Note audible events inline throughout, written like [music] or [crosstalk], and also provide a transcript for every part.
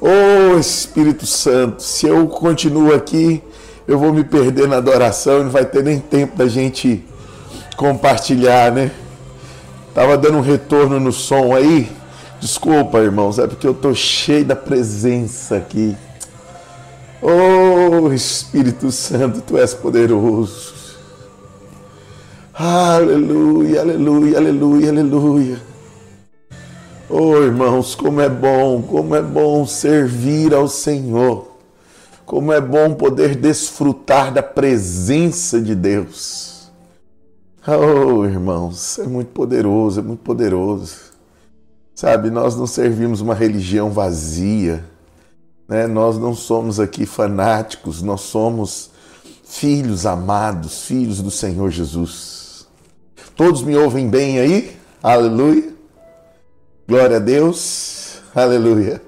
Oh Espírito Santo, se eu continuo aqui, eu vou me perder na adoração e não vai ter nem tempo da gente compartilhar, né? Tava dando um retorno no som aí. Desculpa, irmãos, é porque eu tô cheio da presença aqui. Oh Espírito Santo, tu és poderoso. Aleluia, aleluia, aleluia, aleluia. Oh, irmãos, como é bom, como é bom servir ao Senhor. Como é bom poder desfrutar da presença de Deus. Oh, irmãos, é muito poderoso, é muito poderoso. Sabe, nós não servimos uma religião vazia, né? Nós não somos aqui fanáticos, nós somos filhos amados, filhos do Senhor Jesus. Todos me ouvem bem aí? Aleluia. Glória a Deus. Aleluia.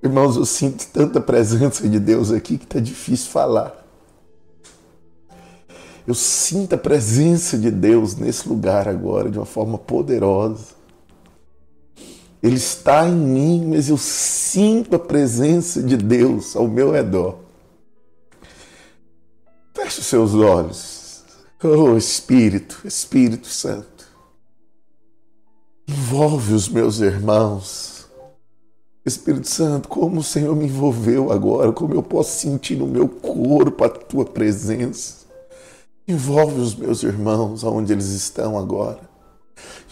Irmãos, eu sinto tanta presença de Deus aqui que está difícil falar. Eu sinto a presença de Deus nesse lugar agora de uma forma poderosa. Ele está em mim, mas eu sinto a presença de Deus ao meu redor. Feche os seus olhos. Oh Espírito, Espírito Santo. Envolve os meus irmãos. Espírito Santo, como o Senhor me envolveu agora, como eu posso sentir no meu corpo a tua presença. Envolve os meus irmãos aonde eles estão agora.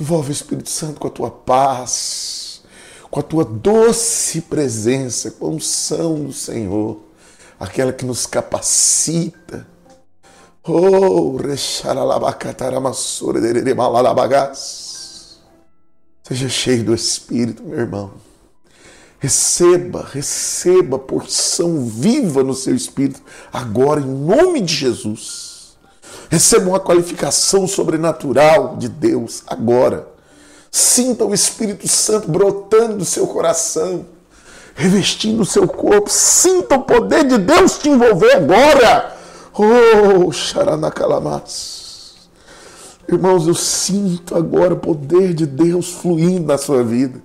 Envolve o Espírito Santo com a tua paz, com a tua doce presença, com a unção do Senhor, aquela que nos capacita. Oh, recharalabacataramasura de malalabagas. Seja cheio do Espírito, meu irmão. Receba, receba porção viva no seu espírito, agora, em nome de Jesus. Receba uma qualificação sobrenatural de Deus, agora. Sinta o Espírito Santo brotando do seu coração, revestindo o seu corpo. Sinta o poder de Deus te envolver agora. Oh, Xaranacalamas. Irmãos, eu sinto agora o poder de Deus fluindo na sua vida.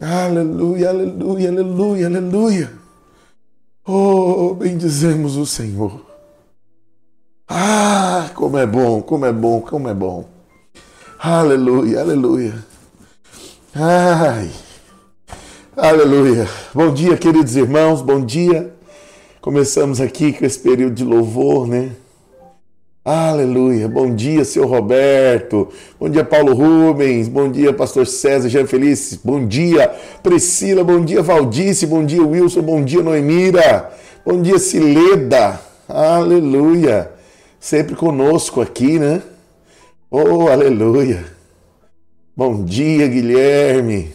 Aleluia, aleluia, aleluia, aleluia. Oh, bendizemos o Senhor. Ah, como é bom, como é bom, como é bom. Aleluia, aleluia. Ai, aleluia. Bom dia, queridos irmãos, bom dia. Começamos aqui com esse período de louvor, né? Aleluia. Bom dia, seu Roberto. Bom dia, Paulo Rubens. Bom dia, pastor César Jean Feliz. Bom dia, Priscila. Bom dia, Valdice. Bom dia, Wilson. Bom dia, Noemira. Bom dia, Cileda. Aleluia. Sempre conosco aqui, né? Oh, aleluia. Bom dia, Guilherme.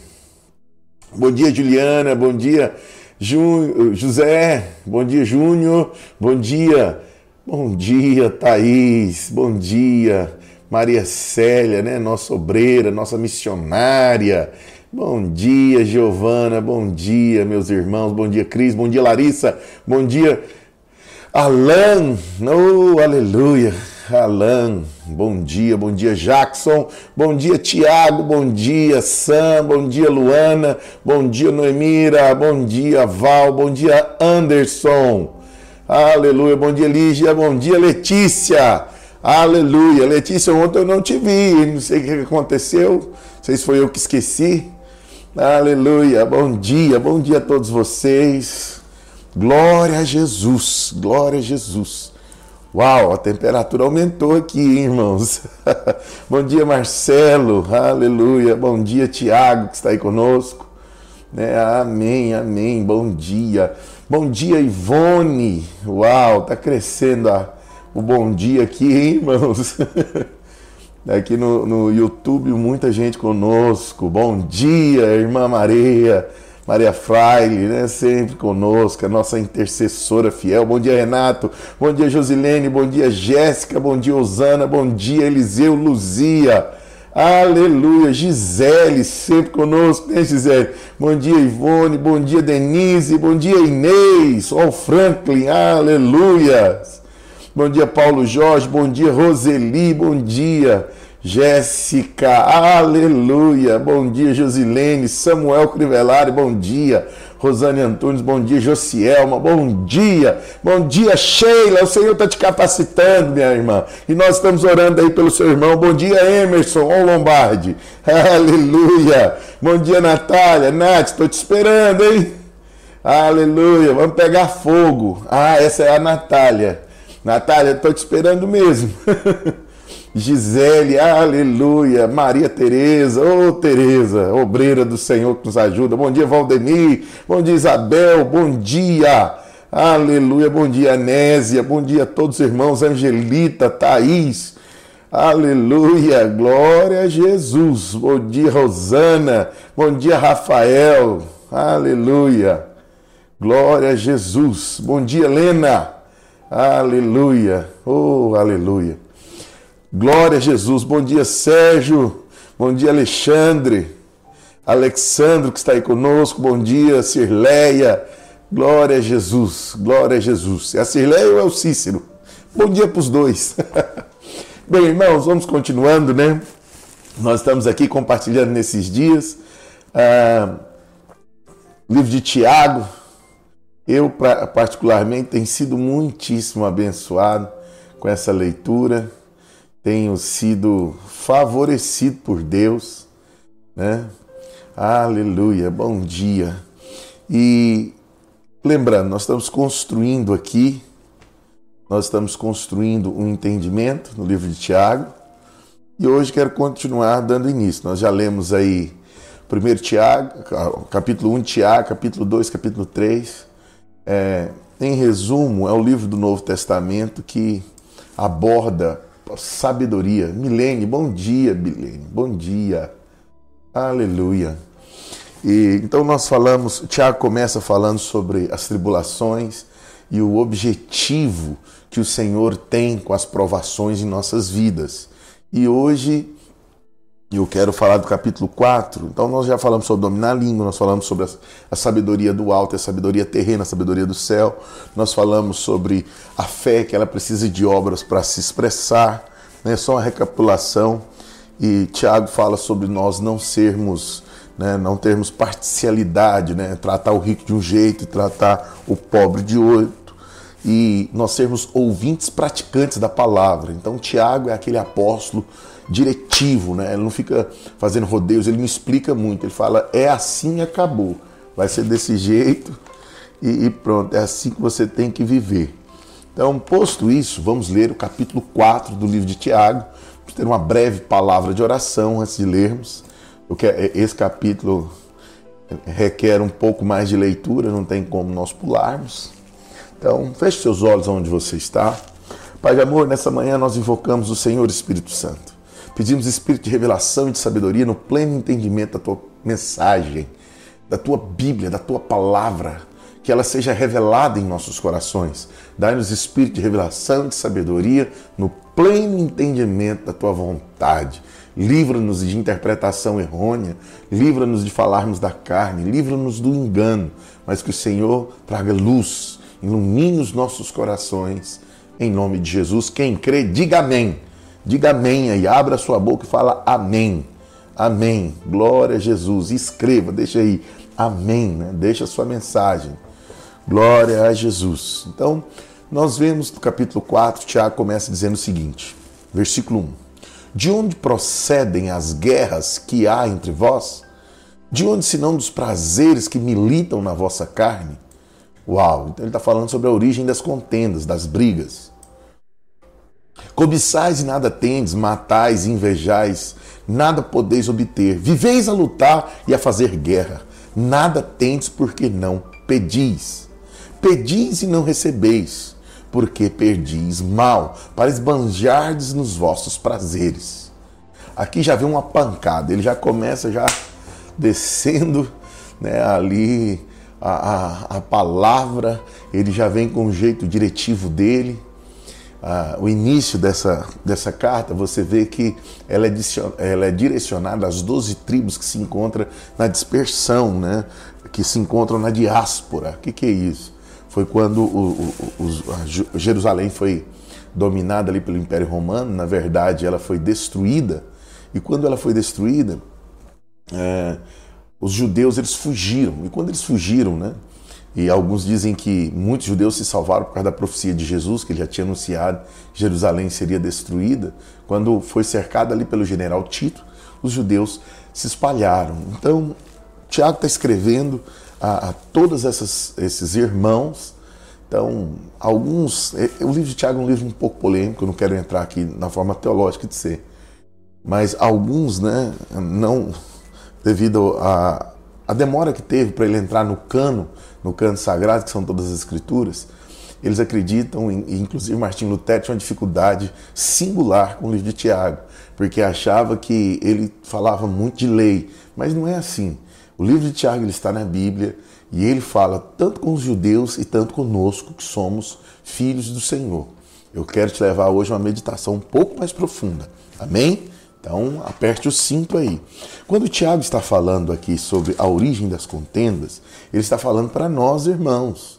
Bom dia, Juliana. Bom dia, José. Bom dia, Júnior. Bom dia, Bom dia, Thaís. Bom dia, Maria Célia, né? Nossa obreira, nossa missionária. Bom dia, Giovana. Bom dia, meus irmãos. Bom dia, Cris. Bom dia, Larissa. Bom dia, Alan. Oh, aleluia. Alan, bom dia, bom dia Jackson, bom dia Tiago, bom dia Sam, bom dia Luana, bom dia Noemira, bom dia Val, bom dia Anderson. Aleluia. Bom dia, Lígia. Bom dia, Letícia. Aleluia. Letícia, ontem eu não te vi. Não sei o que aconteceu. Não sei se foi eu que esqueci. Aleluia. Bom dia. Bom dia a todos vocês. Glória a Jesus. Glória a Jesus. Uau, a temperatura aumentou aqui, irmãos. [laughs] Bom dia, Marcelo. Aleluia. Bom dia, Tiago, que está aí conosco. Né? Amém, amém. Bom dia. Bom dia, Ivone. Uau, tá crescendo a, o bom dia aqui, hein, irmãos? [laughs] Aqui no, no YouTube, muita gente conosco. Bom dia, irmã Maria, Maria Fraile, né? Sempre conosco, a nossa intercessora fiel. Bom dia, Renato. Bom dia, Josilene. Bom dia, Jéssica. Bom dia, Osana. Bom dia, Eliseu Luzia. Aleluia. Gisele, sempre conosco, né, Gisele? Bom dia, Ivone. Bom dia, Denise. Bom dia, Inês. Ó, oh, Franklin. Aleluia. Bom dia, Paulo Jorge. Bom dia, Roseli. Bom dia, Jéssica, aleluia. Bom dia, Josilene. Samuel Crivellari, bom dia. Rosane Antunes, bom dia. Josielma, bom dia. Bom dia, Sheila. O Senhor está te capacitando, minha irmã. E nós estamos orando aí pelo seu irmão. Bom dia, Emerson, ou Lombardi. [laughs] Aleluia. Bom dia, Natália. Nath, estou te esperando, hein? Aleluia. Vamos pegar fogo. Ah, essa é a Natália. Natália, estou te esperando mesmo. [laughs] Gisele, aleluia. Maria Tereza, ô oh, Tereza, obreira do Senhor que nos ajuda. Bom dia, Valdemir. Bom dia, Isabel. Bom dia. Aleluia. Bom dia, Anésia. Bom dia a todos os irmãos. Angelita, Thaís. Aleluia. Glória a Jesus. Bom dia, Rosana. Bom dia, Rafael. Aleluia. Glória a Jesus. Bom dia, Helena. Aleluia. Oh, aleluia. Glória a Jesus. Bom dia, Sérgio. Bom dia, Alexandre. Alexandre que está aí conosco. Bom dia, Cirleia. Glória a Jesus. Glória a Jesus. É a Cirleia ou é o Cícero? Bom dia para os dois. [laughs] Bem, irmãos, vamos continuando, né? Nós estamos aqui compartilhando nesses dias. Ah, livro de Tiago. Eu, particularmente, tenho sido muitíssimo abençoado com essa leitura tenho sido favorecido por Deus, né? Aleluia, bom dia. E lembrando, nós estamos construindo aqui, nós estamos construindo um entendimento no livro de Tiago, e hoje quero continuar dando início. Nós já lemos aí 1 Tiago, capítulo 1 de Tiago, capítulo 2, capítulo 3. É, em resumo, é o livro do Novo Testamento que aborda sabedoria. Milene, bom dia, Milene, bom dia. Aleluia. E então nós falamos, Tiago começa falando sobre as tribulações e o objetivo que o Senhor tem com as provações em nossas vidas. E hoje eu quero falar do capítulo 4. Então, nós já falamos sobre dominar a língua, nós falamos sobre a, a sabedoria do alto, a sabedoria terrena, a sabedoria do céu. Nós falamos sobre a fé, que ela precisa de obras para se expressar. Né? Só uma recapitulação. E Tiago fala sobre nós não sermos, né, não termos parcialidade, né? tratar o rico de um jeito e tratar o pobre de outro. E nós sermos ouvintes praticantes da palavra. Então, Tiago é aquele apóstolo diretivo, né? Ele não fica fazendo rodeios, ele me explica muito. Ele fala, é assim acabou. Vai ser desse [laughs] jeito e, e pronto, é assim que você tem que viver. Então, posto isso, vamos ler o capítulo 4 do livro de Tiago. Vamos ter uma breve palavra de oração antes de lermos. Esse capítulo requer um pouco mais de leitura, não tem como nós pularmos. Então, feche seus olhos onde você está. Pai de amor, nessa manhã nós invocamos o Senhor Espírito Santo. Pedimos espírito de revelação e de sabedoria no pleno entendimento da tua mensagem, da tua Bíblia, da tua palavra, que ela seja revelada em nossos corações. Dai-nos espírito de revelação e de sabedoria no pleno entendimento da tua vontade. Livra-nos de interpretação errônea, livra-nos de falarmos da carne, livra-nos do engano, mas que o Senhor traga luz, ilumine os nossos corações. Em nome de Jesus, quem crê, diga amém. Diga amém aí, abra sua boca e fala amém. Amém. Glória a Jesus. Escreva, deixa aí. Amém, né? Deixa a sua mensagem. Glória a Jesus. Então, nós vemos no capítulo 4, Tiago começa dizendo o seguinte, versículo 1. De onde procedem as guerras que há entre vós? De onde senão dos prazeres que militam na vossa carne? Uau! Então ele está falando sobre a origem das contendas, das brigas. Cobiçais e nada tendes, matais e invejais, nada podeis obter. Viveis a lutar e a fazer guerra, nada tendes porque não pedis. Pedis e não recebeis, porque perdis mal, para esbanjardes nos vossos prazeres. Aqui já vem uma pancada, ele já começa já descendo né, ali a, a, a palavra, ele já vem com o jeito diretivo dele ah, o início dessa, dessa carta, você vê que ela é, ela é direcionada às 12 tribos que se encontram na dispersão, né? que se encontram na diáspora. O que, que é isso? Foi quando o, o, Jerusalém foi dominada ali pelo Império Romano, na verdade ela foi destruída E quando ela foi destruída, é, os judeus eles fugiram. E quando eles fugiram, né? E alguns dizem que muitos judeus se salvaram por causa da profecia de Jesus, que ele já tinha anunciado Jerusalém seria destruída. Quando foi cercada ali pelo general Tito, os judeus se espalharam. Então, Tiago está escrevendo a, a todos esses irmãos. Então, alguns. É, o livro de Tiago é um livro um pouco polêmico, eu não quero entrar aqui na forma teológica de ser. Mas alguns, né, não. devido a demora que teve para ele entrar no cano, no cano sagrado, que são todas as escrituras, eles acreditam, e inclusive Martim Lutero tinha uma dificuldade singular com o livro de Tiago, porque achava que ele falava muito de lei, mas não é assim. O livro de Tiago ele está na Bíblia e ele fala tanto com os judeus e tanto conosco que somos filhos do Senhor. Eu quero te levar hoje a uma meditação um pouco mais profunda. Amém? Então, aperte o cinto aí. Quando o Tiago está falando aqui sobre a origem das contendas, ele está falando para nós, irmãos.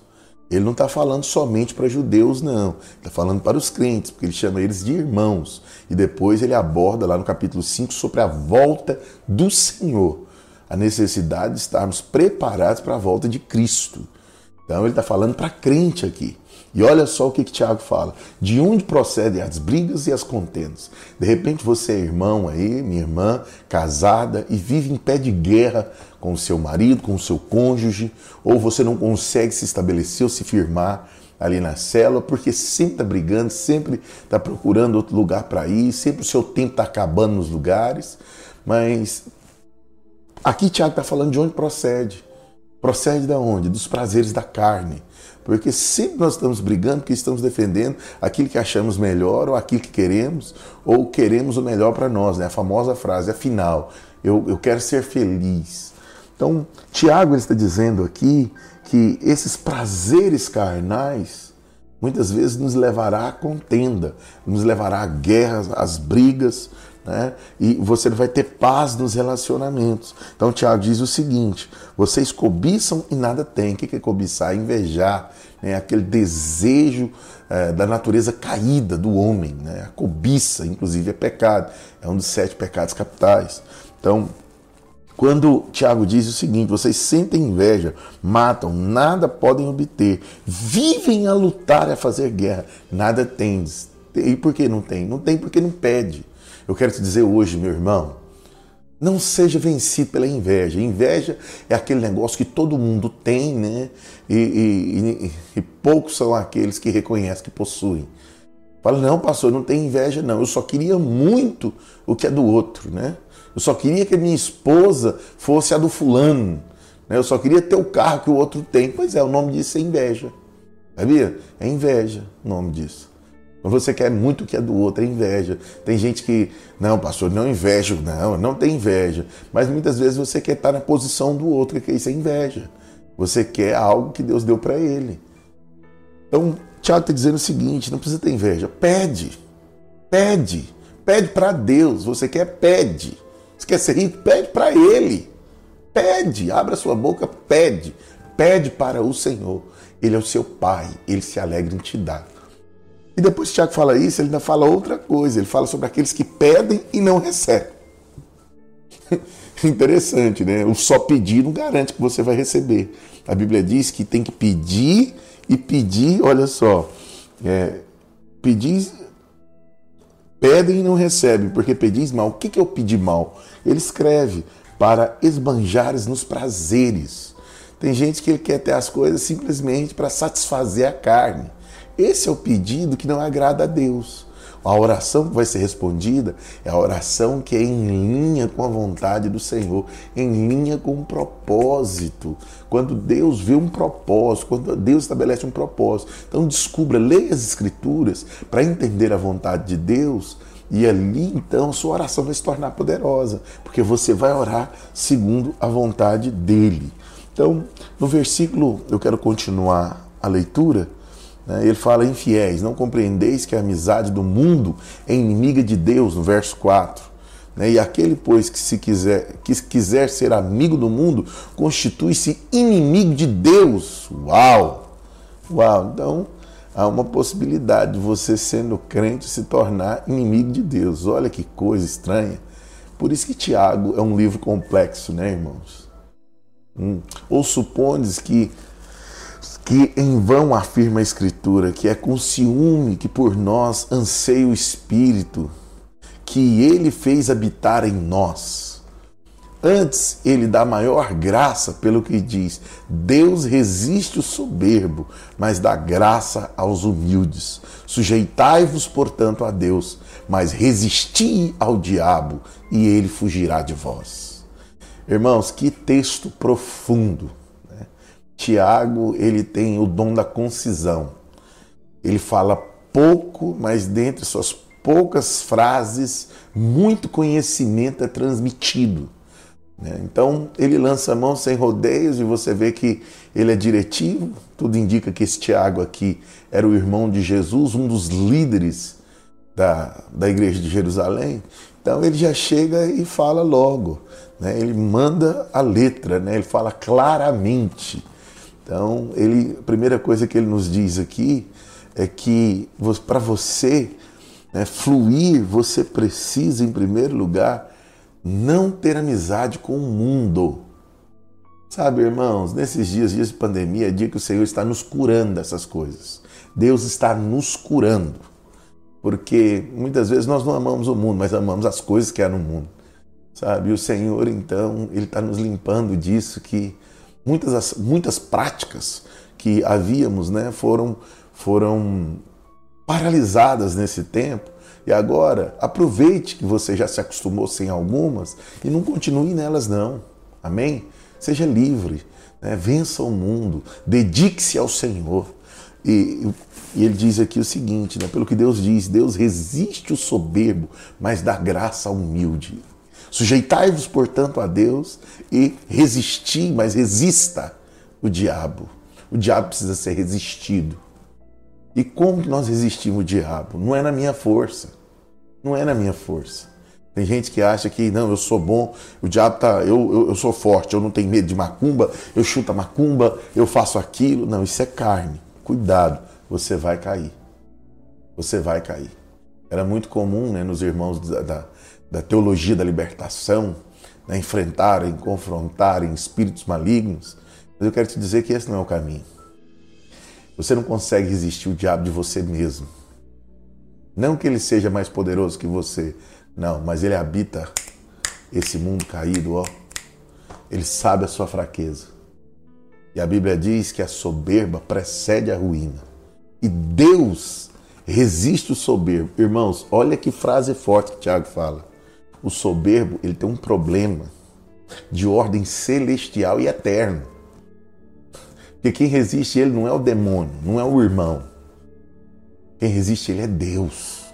Ele não está falando somente para judeus, não. Está falando para os crentes, porque ele chama eles de irmãos. E depois ele aborda lá no capítulo 5 sobre a volta do Senhor a necessidade de estarmos preparados para a volta de Cristo. Então ele está falando para crente aqui. E olha só o que, que Tiago fala: de onde procedem as brigas e as contendas. De repente você é irmão aí, minha irmã, casada e vive em pé de guerra com o seu marido, com o seu cônjuge, ou você não consegue se estabelecer ou se firmar ali na célula, porque sempre está brigando, sempre está procurando outro lugar para ir, sempre o seu tempo está acabando nos lugares. Mas Aqui Tiago está falando de onde procede. Procede da onde? Dos prazeres da carne. Porque sempre nós estamos brigando porque estamos defendendo aquilo que achamos melhor ou aquilo que queremos, ou queremos o melhor para nós, né? A famosa frase, afinal, eu, eu quero ser feliz. Então, Tiago está dizendo aqui que esses prazeres carnais muitas vezes nos levará à contenda, nos levará a guerras, às brigas, né? E você vai ter paz nos relacionamentos. Então, Tiago diz o seguinte: vocês cobiçam e nada têm. O que é cobiçar? Invejar, né? aquele desejo é, da natureza caída do homem. Né? A cobiça, inclusive, é pecado. É um dos sete pecados capitais. Então, quando Tiago diz o seguinte: vocês sentem inveja, matam, nada podem obter, vivem a lutar a fazer guerra, nada tens. E por que não tem? Não tem porque não pede. Eu quero te dizer hoje, meu irmão, não seja vencido pela inveja. Inveja é aquele negócio que todo mundo tem, né? E, e, e, e poucos são aqueles que reconhecem que possuem. Fala, não, pastor, não tem inveja, não. Eu só queria muito o que é do outro, né? Eu só queria que a minha esposa fosse a do fulano. Né? Eu só queria ter o carro que o outro tem. Pois é, o nome disso é inveja. Sabia? É inveja o nome disso. Você quer muito o que é do outro, é inveja. Tem gente que, não, pastor, não invejo, não, não tem inveja. Mas muitas vezes você quer estar na posição do outro, que isso é inveja. Você quer algo que Deus deu para ele. Então, Tiago está dizendo o seguinte: não precisa ter inveja. Pede. Pede. Pede para Deus. Você quer, pede. Você quer ser rico? Pede para Ele. Pede. Abra sua boca, pede. Pede para o Senhor. Ele é o seu Pai. Ele se alegra em te dar. E depois que o Tiago fala isso, ele ainda fala outra coisa. Ele fala sobre aqueles que pedem e não recebem. [laughs] Interessante, né? O só pedir não garante que você vai receber. A Bíblia diz que tem que pedir e pedir, olha só, é, pedir, pedem e não recebem, porque pedis mal. O que, que é o pedir mal? Ele escreve para esbanjares nos prazeres. Tem gente que quer ter as coisas simplesmente para satisfazer a carne. Esse é o pedido que não agrada a Deus. A oração que vai ser respondida é a oração que é em linha com a vontade do Senhor, em linha com o propósito. Quando Deus vê um propósito, quando Deus estabelece um propósito. Então descubra, leia as Escrituras para entender a vontade de Deus. E ali então sua oração vai se tornar poderosa, porque você vai orar segundo a vontade dele. Então, no versículo, eu quero continuar a leitura. Né? Ele fala, infiéis, não compreendeis que a amizade do mundo é inimiga de Deus, no verso 4. Né? E aquele, pois, que se quiser, que quiser ser amigo do mundo, constitui-se inimigo de Deus. Uau! Uau! Então, há uma possibilidade de você, sendo crente, se tornar inimigo de Deus. Olha que coisa estranha. Por isso que Tiago é um livro complexo, né, irmãos? Hum. Ou supones que que em vão afirma a Escritura que é com ciúme que por nós anseia o Espírito, que ele fez habitar em nós. Antes, ele dá maior graça pelo que diz: Deus resiste o soberbo, mas dá graça aos humildes. Sujeitai-vos, portanto, a Deus, mas resisti ao diabo, e ele fugirá de vós. Irmãos, que texto profundo Tiago, ele tem o dom da concisão. Ele fala pouco, mas dentre suas poucas frases, muito conhecimento é transmitido. Né? Então, ele lança a mão sem rodeios e você vê que ele é diretivo. Tudo indica que esse Tiago aqui era o irmão de Jesus, um dos líderes da, da igreja de Jerusalém. Então, ele já chega e fala logo. Né? Ele manda a letra, né? ele fala claramente. Então, ele, a primeira coisa que ele nos diz aqui é que para você né, fluir, você precisa, em primeiro lugar, não ter amizade com o mundo. Sabe, irmãos, nesses dias, dias de pandemia, é dia que o Senhor está nos curando dessas coisas. Deus está nos curando. Porque muitas vezes nós não amamos o mundo, mas amamos as coisas que há no mundo. Sabe? E o Senhor, então, Ele está nos limpando disso que muitas, muitas práticas que havíamos né, foram, foram paralisadas nesse tempo. E agora, aproveite que você já se acostumou sem algumas e não continue nelas, não. Amém? Seja livre, né? vença o mundo, dedique-se ao Senhor. E, e, ele diz aqui o seguinte, né? pelo que Deus diz, Deus resiste o soberbo, mas dá graça ao humilde. Sujeitai-vos, portanto, a Deus e resisti, mas resista o diabo. O diabo precisa ser resistido. E como que nós resistimos o diabo? Não é na minha força. Não é na minha força. Tem gente que acha que não, eu sou bom, o diabo tá, eu, eu, eu sou forte, eu não tenho medo de macumba, eu chuto a macumba, eu faço aquilo. Não, isso é carne. Cuidado, você vai cair. Você vai cair. Era muito comum né, nos irmãos da, da, da teologia da libertação, né, enfrentarem, confrontarem espíritos malignos. Mas eu quero te dizer que esse não é o caminho. Você não consegue resistir o diabo de você mesmo. Não que ele seja mais poderoso que você, não, mas ele habita esse mundo caído, ó. Ele sabe a sua fraqueza. E a Bíblia diz que a soberba precede a ruína. E Deus resiste o soberbo. Irmãos, olha que frase forte que Tiago fala. O soberbo, ele tem um problema de ordem celestial e eterno. Porque quem resiste ele não é o demônio, não é o irmão. Quem resiste ele é Deus.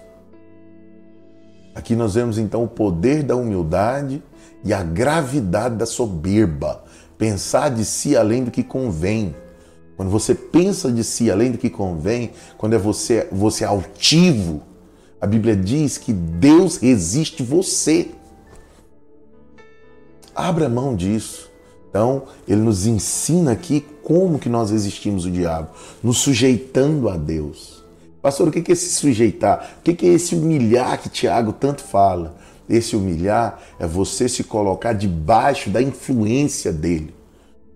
Aqui nós vemos então o poder da humildade e a gravidade da soberba. Pensar de si além do que convém. Quando você pensa de si além do que convém, quando é você, você é altivo, a Bíblia diz que Deus resiste você. Abra mão disso. Então, ele nos ensina aqui como que nós resistimos o diabo, nos sujeitando a Deus. Pastor, o que é esse sujeitar? O que é esse humilhar que Tiago tanto fala? Esse humilhar é você se colocar debaixo da influência dele.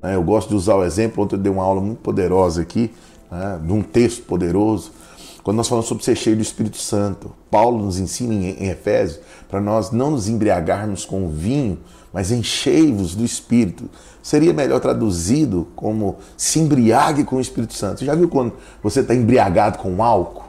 Né, eu gosto de usar o exemplo, ontem eu dei uma aula muito poderosa aqui, né, de um texto poderoso, quando nós falamos sobre ser cheio do Espírito Santo, Paulo nos ensina em Efésios para nós não nos embriagarmos com vinho, mas enchei-vos do Espírito. Seria melhor traduzido como se embriague com o Espírito Santo. Você já viu quando você está embriagado com álcool?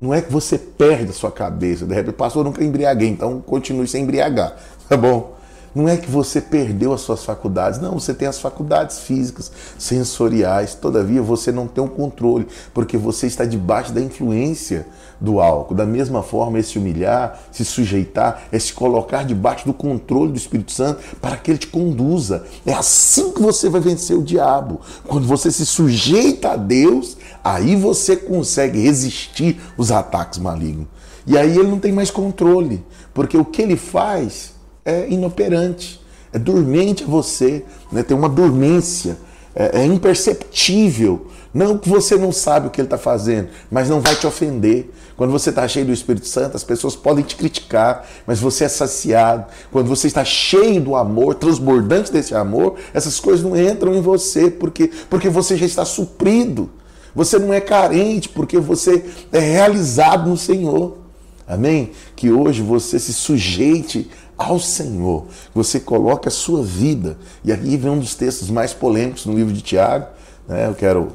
Não é que você perde a sua cabeça. De repente, pastor, nunca embriaguei, então continue sem embriagar. [laughs] Tá bom? Não é que você perdeu as suas faculdades, não, você tem as faculdades físicas, sensoriais, todavia você não tem o um controle, porque você está debaixo da influência do álcool. Da mesma forma, esse humilhar, se sujeitar, é se colocar debaixo do controle do Espírito Santo para que ele te conduza. É assim que você vai vencer o diabo. Quando você se sujeita a Deus, aí você consegue resistir os ataques malignos. E aí ele não tem mais controle, porque o que ele faz é inoperante, é dormente a você, né? tem uma dormência. é, é imperceptível. Não que você não sabe o que ele está fazendo, mas não vai te ofender. Quando você está cheio do Espírito Santo, as pessoas podem te criticar, mas você é saciado. Quando você está cheio do amor, transbordante desse amor, essas coisas não entram em você, porque, porque você já está suprido. Você não é carente, porque você é realizado no Senhor. Amém? Que hoje você se sujeite ao Senhor. Você coloque a sua vida. E aqui vem um dos textos mais polêmicos no livro de Tiago. Né? Eu quero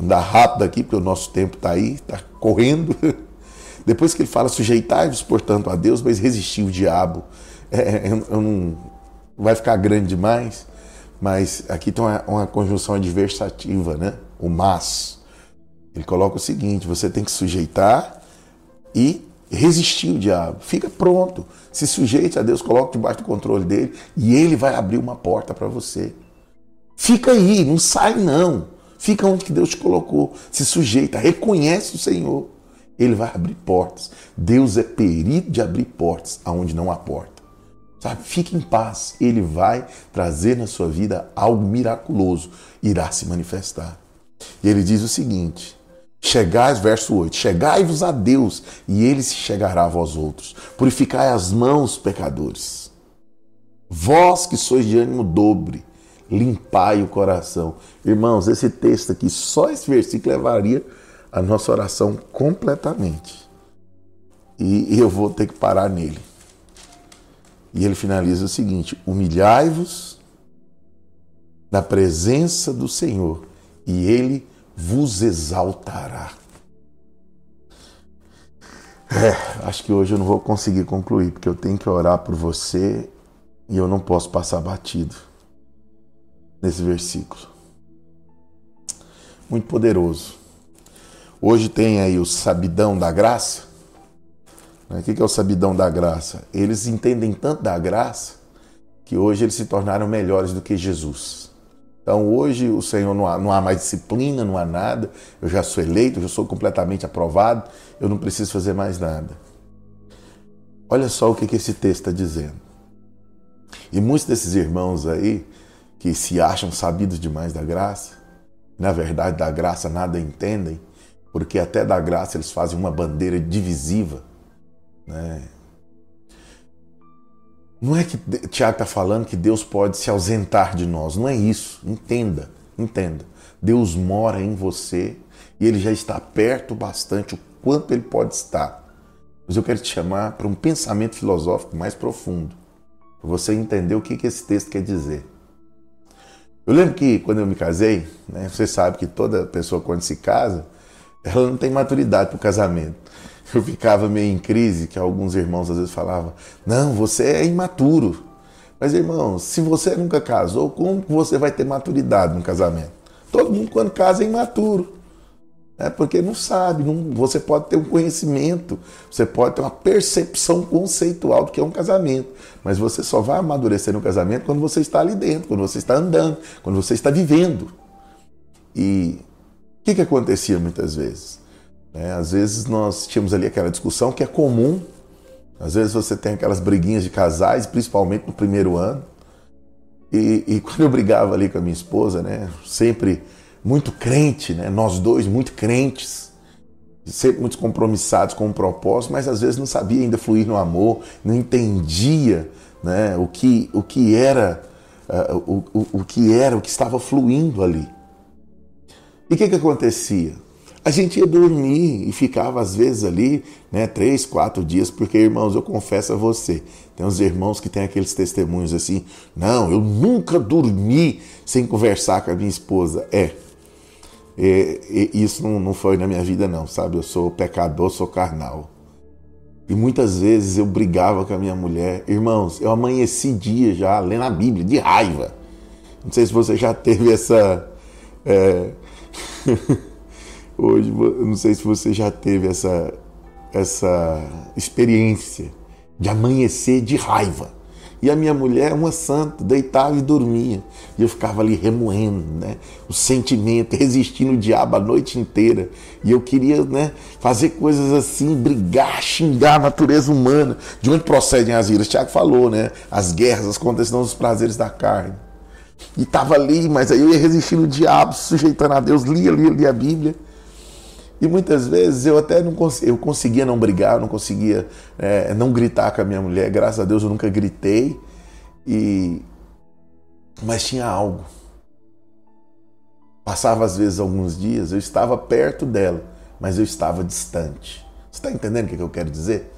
andar rápido aqui, porque o nosso tempo está aí, está correndo. [laughs] Depois que ele fala, sujeitai-vos, portanto, a Deus, mas resistir o diabo. É, eu, eu não, vai ficar grande demais, mas aqui tem uma, uma conjunção adversativa, né? O mas. Ele coloca o seguinte: você tem que sujeitar e resistir o diabo. Fica pronto. Se sujeite a Deus, coloque debaixo do controle dele e ele vai abrir uma porta para você. Fica aí, não sai não. Fica onde que Deus te colocou. Se sujeita, reconhece o Senhor. Ele vai abrir portas. Deus é perito de abrir portas aonde não há porta. Sabe? Fique em paz. Ele vai trazer na sua vida algo miraculoso. Irá se manifestar. E ele diz o seguinte: Chegais, verso 8, chegai-vos a Deus, e ele se chegará a vós outros. Purificai as mãos, pecadores. Vós que sois de ânimo dobre, limpai o coração. Irmãos, esse texto aqui, só esse versículo levaria a nossa oração completamente. E eu vou ter que parar nele. E ele finaliza o seguinte: humilhai-vos na presença do Senhor, e ele vos exaltará. É, acho que hoje eu não vou conseguir concluir, porque eu tenho que orar por você e eu não posso passar batido nesse versículo. Muito poderoso. Hoje tem aí o sabidão da graça. O que é o sabidão da graça? Eles entendem tanto da graça que hoje eles se tornaram melhores do que Jesus. Então hoje o Senhor não há, não há mais disciplina, não há nada. Eu já sou eleito, eu já sou completamente aprovado, eu não preciso fazer mais nada. Olha só o que, que esse texto está dizendo. E muitos desses irmãos aí, que se acham sabidos demais da graça, na verdade da graça nada entendem, porque até da graça eles fazem uma bandeira divisiva. Né? Não é que Tiago está falando que Deus pode se ausentar de nós, não é isso. Entenda, entenda. Deus mora em você e ele já está perto bastante o quanto ele pode estar. Mas eu quero te chamar para um pensamento filosófico mais profundo, para você entender o que, que esse texto quer dizer. Eu lembro que quando eu me casei, né, você sabe que toda pessoa quando se casa, ela não tem maturidade para o casamento [laughs] eu ficava meio em crise, que alguns irmãos às vezes falavam: Não, você é imaturo. Mas, irmão, se você nunca casou, como você vai ter maturidade no casamento? Todo mundo, quando casa, é imaturo. É porque não sabe, não, você pode ter um conhecimento, você pode ter uma percepção conceitual do que é um casamento, mas você só vai amadurecer no casamento quando você está ali dentro, quando você está andando, quando você está vivendo. E o que, que acontecia muitas vezes? É, às vezes nós tínhamos ali aquela discussão que é comum. Às vezes você tem aquelas briguinhas de casais, principalmente no primeiro ano. E, e [laughs] quando eu brigava ali com a minha esposa, né, sempre muito crente, né, nós dois muito crentes, sempre muito compromissados com o um propósito, mas às vezes não sabia ainda fluir no amor, não entendia né, o, que, o que era uh, o, o, o que era, o que estava fluindo ali. E o que, que acontecia? A gente ia dormir e ficava às vezes ali, né, três, quatro dias, porque irmãos, eu confesso a você, tem uns irmãos que têm aqueles testemunhos assim, não, eu nunca dormi sem conversar com a minha esposa. É, é, isso não, não foi na minha vida não, sabe? Eu sou pecador, sou carnal. E muitas vezes eu brigava com a minha mulher. Irmãos, eu amanheci dia já lendo a Bíblia, de raiva. Não sei se você já teve essa. É... [laughs] Hoje, não sei se você já teve essa, essa experiência de amanhecer de raiva. E a minha mulher, uma santa, deitava e dormia. E eu ficava ali remoendo, né? O sentimento, resistindo o diabo a noite inteira. E eu queria, né, fazer coisas assim, brigar, xingar a natureza humana. De onde procedem as iras? Tiago falou, né? As guerras, as contenções dos prazeres da carne. E estava ali, mas aí eu ia resistindo o diabo, sujeitando a Deus, lia, lia, lia a Bíblia. E muitas vezes eu até não conseguia, eu conseguia não brigar, não conseguia é, não gritar com a minha mulher. Graças a Deus eu nunca gritei. E mas tinha algo. Passava às vezes alguns dias, eu estava perto dela, mas eu estava distante. Você está entendendo o que eu quero dizer?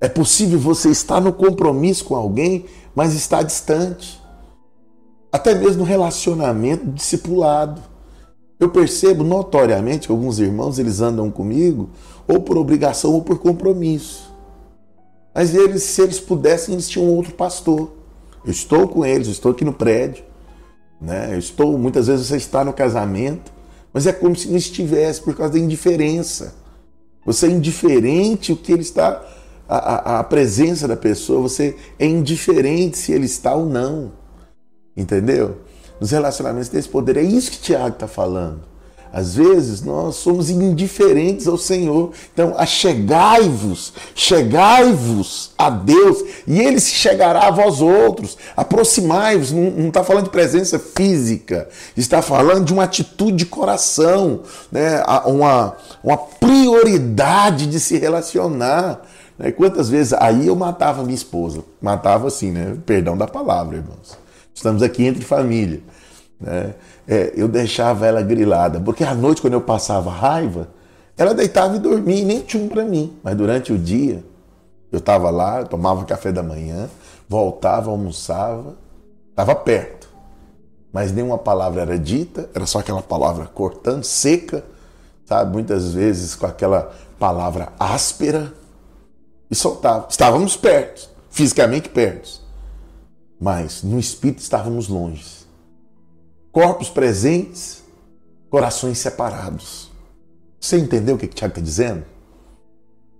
É possível você estar no compromisso com alguém, mas estar distante. Até mesmo no relacionamento discipulado. Eu percebo notoriamente que alguns irmãos eles andam comigo ou por obrigação ou por compromisso. Mas eles, se eles pudessem, eles tinham outro pastor. Eu estou com eles, eu estou aqui no prédio, né? Eu estou, muitas vezes você está no casamento, mas é como se não estivesse por causa da indiferença. Você é indiferente o que ele está a, a, a presença da pessoa, você é indiferente se ele está ou não. Entendeu? Nos relacionamentos tem esse poder. É isso que Tiago está falando. Às vezes nós somos indiferentes ao Senhor. Então, achegai-vos, chegai-vos a Deus e Ele se chegará a vós outros. Aproximai-vos, não está falando de presença física, está falando de uma atitude de coração, né? uma, uma prioridade de se relacionar. Né? Quantas vezes aí eu matava minha esposa? Matava assim, né? Perdão da palavra, irmãos. Estamos aqui entre família. Né? É, eu deixava ela grilada, porque à noite, quando eu passava raiva, ela deitava e dormia e nem tinha um para mim. Mas durante o dia, eu estava lá, eu tomava café da manhã, voltava, almoçava, estava perto. Mas nenhuma palavra era dita, era só aquela palavra cortando, seca, sabe? Muitas vezes com aquela palavra áspera e soltava. Estávamos perto, fisicamente perto, mas no espírito estávamos longe corpos presentes, corações separados. Você entendeu o que o Tiago está dizendo?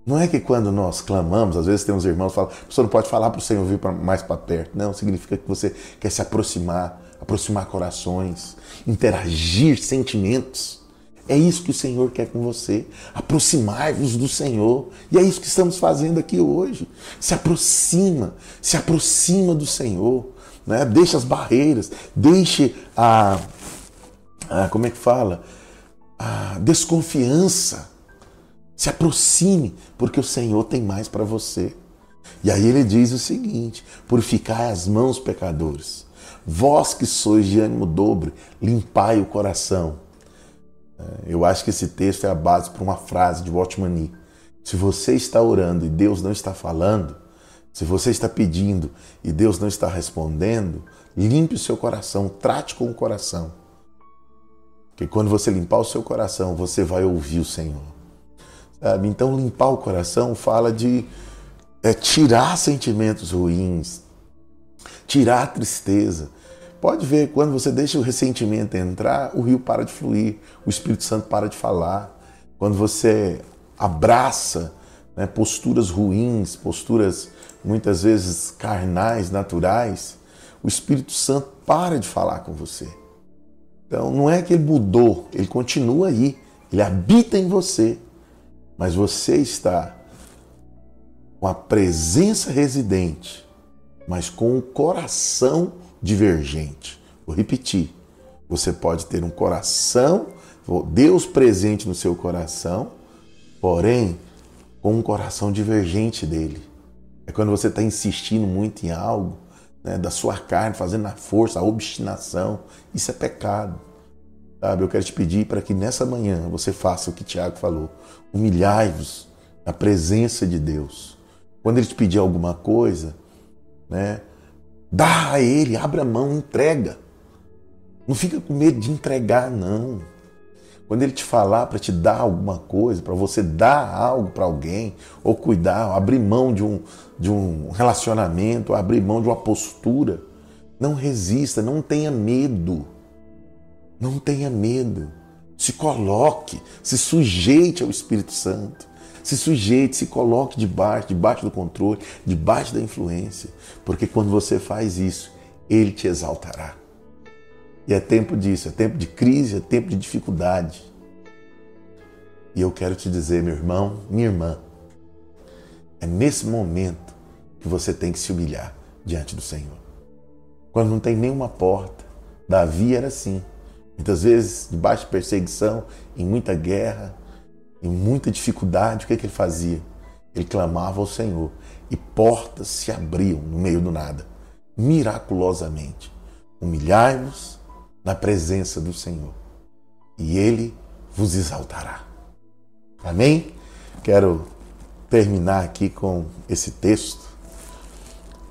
Não é que quando nós clamamos, às vezes tem uns irmãos que falam, você não pode falar para o Senhor vir mais para perto. Não, significa que você quer se aproximar, aproximar corações, interagir sentimentos. É isso que o Senhor quer com você. Aproximar-vos do Senhor. E é isso que estamos fazendo aqui hoje. Se aproxima, se aproxima do Senhor né? deixe as barreiras, deixe a, a como é que fala? A desconfiança. Se aproxime, porque o Senhor tem mais para você. E aí ele diz o seguinte: purificai as mãos, pecadores. Vós que sois de ânimo dobre, limpai o coração. É, eu acho que esse texto é a base para uma frase de Watchman Nee. Se você está orando e Deus não está falando, se você está pedindo e Deus não está respondendo, limpe o seu coração, trate com o coração. Porque quando você limpar o seu coração, você vai ouvir o Senhor. Sabe? Então, limpar o coração fala de é, tirar sentimentos ruins, tirar a tristeza. Pode ver, quando você deixa o ressentimento entrar, o rio para de fluir, o Espírito Santo para de falar. Quando você abraça né, posturas ruins, posturas muitas vezes carnais, naturais, o Espírito Santo para de falar com você. Então não é que ele mudou, ele continua aí, ele habita em você, mas você está com a presença residente, mas com o coração divergente. Vou repetir. Você pode ter um coração, Deus presente no seu coração, porém com um coração divergente dele. É quando você está insistindo muito em algo, né, da sua carne, fazendo a força, a obstinação. Isso é pecado. Sabe? Eu quero te pedir para que nessa manhã você faça o que Tiago falou. Humilhai-vos na presença de Deus. Quando ele te pedir alguma coisa, né, dá a ele, abra a mão, entrega. Não fica com medo de entregar, não. Quando ele te falar para te dar alguma coisa, para você dar algo para alguém, ou cuidar, ou abrir mão de um, de um relacionamento, abrir mão de uma postura, não resista, não tenha medo. Não tenha medo. Se coloque, se sujeite ao Espírito Santo. Se sujeite, se coloque debaixo, debaixo do controle, debaixo da influência. Porque quando você faz isso, ele te exaltará. E é tempo disso, é tempo de crise, é tempo de dificuldade. E eu quero te dizer, meu irmão, minha irmã, é nesse momento que você tem que se humilhar diante do Senhor. quando não tem nenhuma porta. Davi era assim. Muitas vezes, debaixo de perseguição, em muita guerra, em muita dificuldade, o que, que ele fazia? Ele clamava ao Senhor e portas se abriam no meio do nada, miraculosamente. Humilhai-vos na presença do Senhor e Ele vos exaltará. Amém? Quero terminar aqui com esse texto.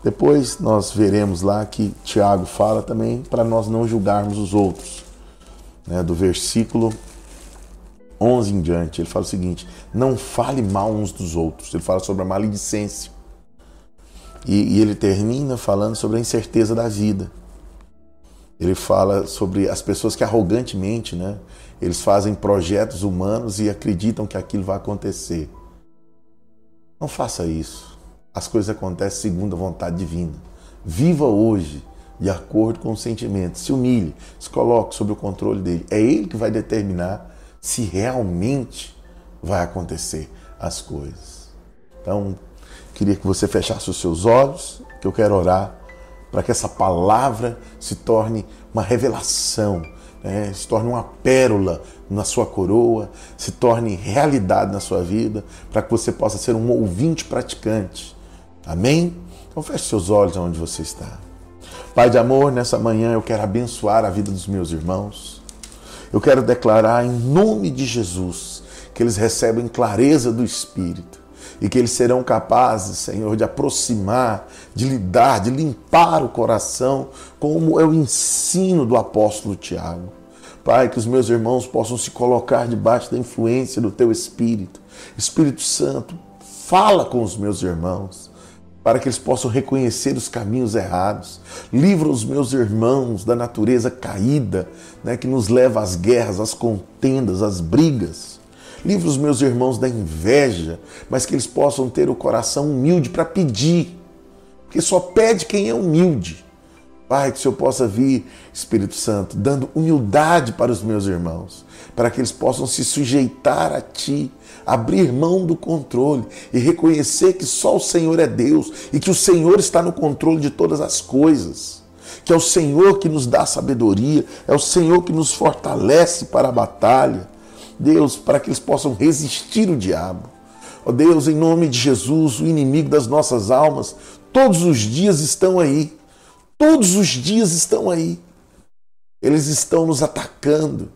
Depois nós veremos lá que Tiago fala também para nós não julgarmos os outros. Né? Do versículo 11 em diante, ele fala o seguinte: não fale mal uns dos outros. Ele fala sobre a maledicência. E, e ele termina falando sobre a incerteza da vida. Ele fala sobre as pessoas que arrogantemente, né, eles fazem projetos humanos e acreditam que aquilo vai acontecer. Não faça isso. As coisas acontecem segundo a vontade divina. Viva hoje de acordo com o sentimento. Se humilhe, se coloque sob o controle dele. É ele que vai determinar se realmente vai acontecer as coisas. Então, queria que você fechasse os seus olhos, que eu quero orar para que essa palavra se torne uma revelação, né? se torne uma pérola na sua coroa, se torne realidade na sua vida, para que você possa ser um ouvinte praticante. Amém? Então feche seus olhos onde você está. Pai de amor, nessa manhã eu quero abençoar a vida dos meus irmãos. Eu quero declarar em nome de Jesus que eles recebem clareza do Espírito e que eles serão capazes, Senhor, de aproximar, de lidar, de limpar o coração, como é o ensino do apóstolo Tiago. Pai, que os meus irmãos possam se colocar debaixo da influência do Teu Espírito. Espírito Santo, fala com os meus irmãos para que eles possam reconhecer os caminhos errados. Livra os meus irmãos da natureza caída, né, que nos leva às guerras, às contendas, às brigas. Livra os meus irmãos da inveja, mas que eles possam ter o coração humilde para pedir. Porque só pede quem é humilde. Pai, que o Senhor possa vir, Espírito Santo, dando humildade para os meus irmãos, para que eles possam se sujeitar a Ti, abrir mão do controle e reconhecer que só o Senhor é Deus e que o Senhor está no controle de todas as coisas. Que é o Senhor que nos dá sabedoria, é o Senhor que nos fortalece para a batalha. Deus, para que eles possam resistir o diabo. Ó oh Deus, em nome de Jesus, o inimigo das nossas almas, todos os dias estão aí. Todos os dias estão aí. Eles estão nos atacando.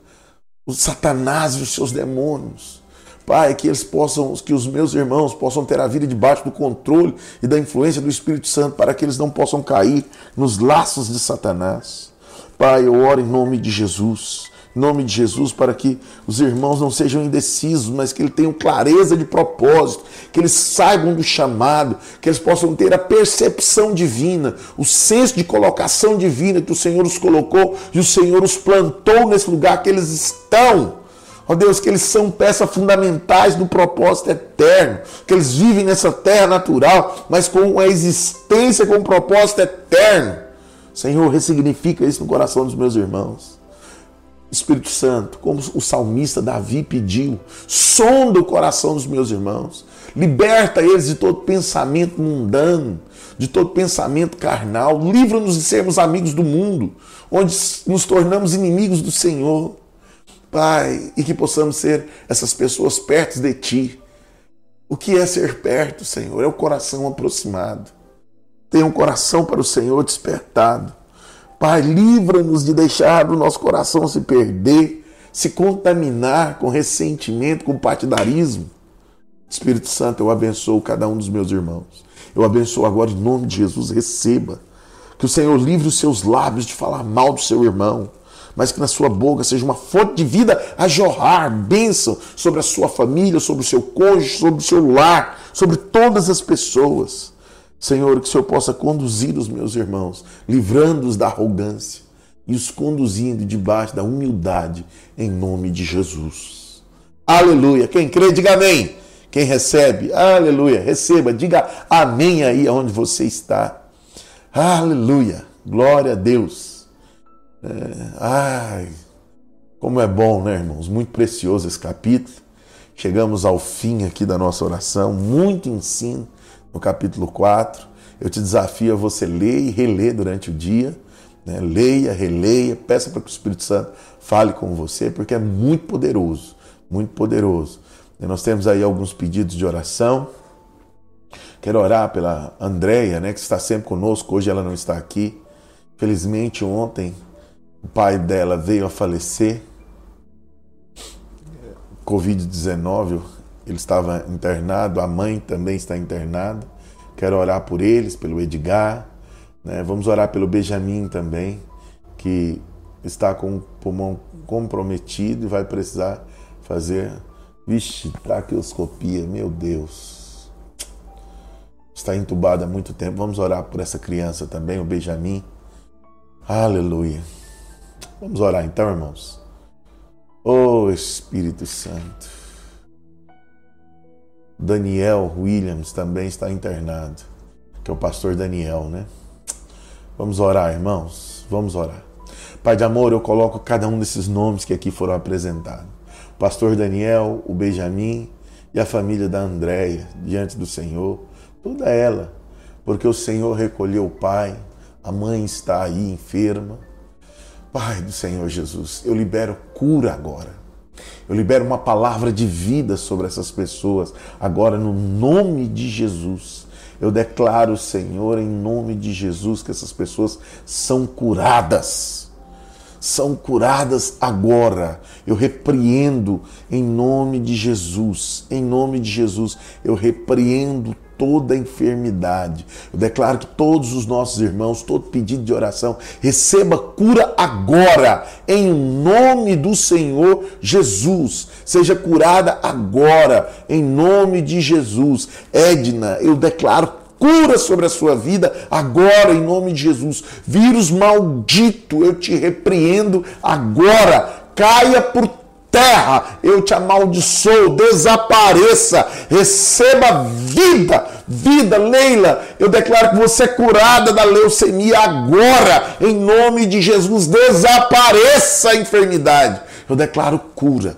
O Satanás e os seus demônios. Pai, que eles possam, que os meus irmãos possam ter a vida debaixo do controle e da influência do Espírito Santo, para que eles não possam cair nos laços de Satanás. Pai, eu oro em nome de Jesus nome de Jesus, para que os irmãos não sejam indecisos, mas que eles tenham clareza de propósito, que eles saibam do chamado, que eles possam ter a percepção divina, o senso de colocação divina que o Senhor os colocou e o Senhor os plantou nesse lugar que eles estão. Ó oh Deus, que eles são peças fundamentais do propósito eterno, que eles vivem nessa terra natural, mas com uma existência com um propósito eterno. Senhor, ressignifica isso no coração dos meus irmãos. Espírito Santo, como o salmista Davi pediu, sonda o coração dos meus irmãos, liberta eles de todo pensamento mundano, de todo pensamento carnal, livra-nos de sermos amigos do mundo, onde nos tornamos inimigos do Senhor. Pai, e que possamos ser essas pessoas perto de Ti. O que é ser perto, Senhor? É o coração aproximado. Tenha um coração para o Senhor despertado Pai, livra-nos de deixar o nosso coração se perder, se contaminar com ressentimento, com partidarismo. Espírito Santo, eu abençoo cada um dos meus irmãos. Eu abençoo agora em nome de Jesus, receba. Que o Senhor livre os seus lábios de falar mal do seu irmão, mas que na sua boca seja uma fonte de vida a jorrar bênção sobre a sua família, sobre o seu cônjuge, sobre o seu lar, sobre todas as pessoas. Senhor, que o Senhor possa conduzir os meus irmãos, livrando-os da arrogância e os conduzindo debaixo da humildade, em nome de Jesus. Aleluia. Quem crê, diga amém. Quem recebe, aleluia. Receba, diga amém aí onde você está. Aleluia. Glória a Deus. É, ai, como é bom, né, irmãos? Muito precioso esse capítulo. Chegamos ao fim aqui da nossa oração, muito ensino no capítulo 4. Eu te desafio a você ler e reler durante o dia, Né? Leia, releia, peça para que o Espírito Santo fale com você, porque é muito poderoso, muito poderoso. E nós temos aí alguns pedidos de oração. Quero orar pela Andréia, né, que está sempre conosco, hoje ela não está aqui. Felizmente, ontem, o pai dela veio a falecer. Covid-19, ele estava internado, a mãe também está internada. Quero orar por eles, pelo Edgar. Né? Vamos orar pelo Benjamin também, que está com o pulmão comprometido e vai precisar fazer, vixe, traqueoscopia, meu Deus. Está entubado há muito tempo. Vamos orar por essa criança também, o Benjamin. Aleluia. Vamos orar então, irmãos. Oh Espírito Santo. Daniel Williams também está internado, que é o pastor Daniel, né? Vamos orar, irmãos. Vamos orar. Pai de amor, eu coloco cada um desses nomes que aqui foram apresentados. O pastor Daniel, o Benjamin e a família da Andréia diante do Senhor, toda ela, porque o Senhor recolheu o pai, a mãe está aí enferma. Pai do Senhor Jesus, eu libero cura agora. Eu libero uma palavra de vida sobre essas pessoas agora no nome de Jesus. Eu declaro, Senhor, em nome de Jesus, que essas pessoas são curadas. São curadas agora. Eu repreendo em nome de Jesus. Em nome de Jesus, eu repreendo toda enfermidade. Eu declaro que todos os nossos irmãos, todo pedido de oração, receba cura agora, em nome do Senhor Jesus. Seja curada agora, em nome de Jesus. Edna, eu declaro cura sobre a sua vida agora, em nome de Jesus. Vírus maldito, eu te repreendo agora. Caia por terra, eu te amaldiçoo, desapareça, receba vida, vida, Leila, eu declaro que você é curada da leucemia agora, em nome de Jesus, desapareça a enfermidade. Eu declaro cura,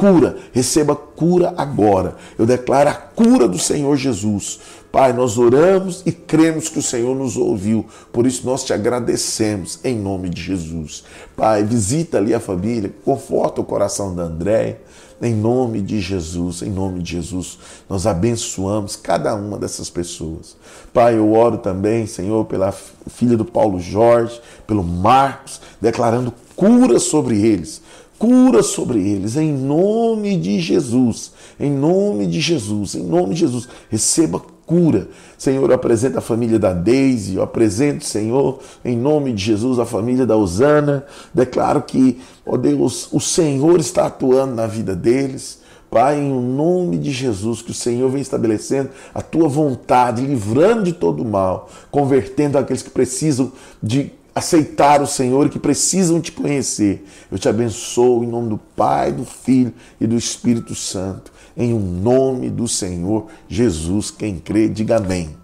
cura, receba cura agora. Eu declaro a cura do Senhor Jesus. Pai, nós oramos e cremos que o Senhor nos ouviu, por isso nós te agradecemos em nome de Jesus. Pai, visita ali a família, conforta o coração da André, em nome de Jesus, em nome de Jesus, nós abençoamos cada uma dessas pessoas. Pai, eu oro também, Senhor, pela filha do Paulo Jorge, pelo Marcos, declarando cura sobre eles cura sobre eles, em nome de Jesus, em nome de Jesus, em nome de Jesus. Receba cura. Senhor, eu apresento a família da Deise, eu apresento, Senhor, em nome de Jesus, a família da Osana. Declaro que, ó Deus, o Senhor está atuando na vida deles. Pai, em nome de Jesus, que o Senhor vem estabelecendo a tua vontade, livrando de todo mal, convertendo aqueles que precisam de aceitar o Senhor e que precisam te conhecer. Eu te abençoo em nome do Pai, do Filho e do Espírito Santo em um nome do Senhor Jesus. Quem crê, diga amém.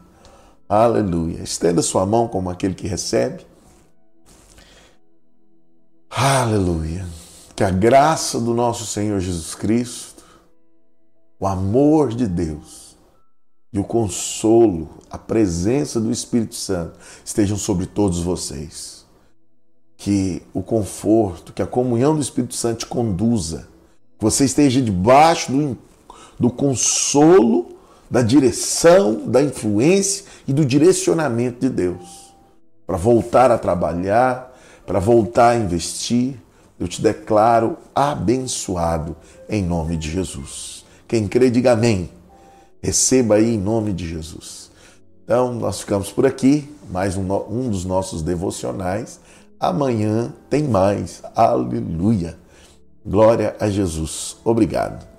Aleluia. Estenda sua mão como aquele que recebe. Aleluia. Que a graça do nosso Senhor Jesus Cristo, o amor de Deus e o consolo, a presença do Espírito Santo estejam sobre todos vocês. Que o conforto, que a comunhão do Espírito Santo te conduza. Que você esteja debaixo do do consolo, da direção, da influência e do direcionamento de Deus. Para voltar a trabalhar, para voltar a investir, eu te declaro abençoado em nome de Jesus. Quem crê, diga amém. Receba aí em nome de Jesus. Então, nós ficamos por aqui, mais um, um dos nossos devocionais. Amanhã tem mais. Aleluia. Glória a Jesus. Obrigado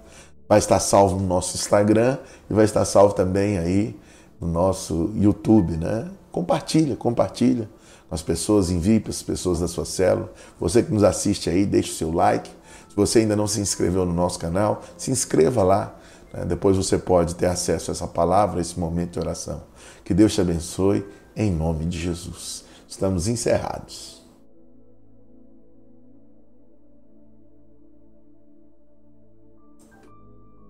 vai estar salvo no nosso Instagram e vai estar salvo também aí no nosso YouTube, né? Compartilha, compartilha com as pessoas, envie para as pessoas da sua célula. Você que nos assiste aí, deixe o seu like. Se você ainda não se inscreveu no nosso canal, se inscreva lá. Né? Depois você pode ter acesso a essa palavra, a esse momento de oração. Que Deus te abençoe em nome de Jesus. Estamos encerrados.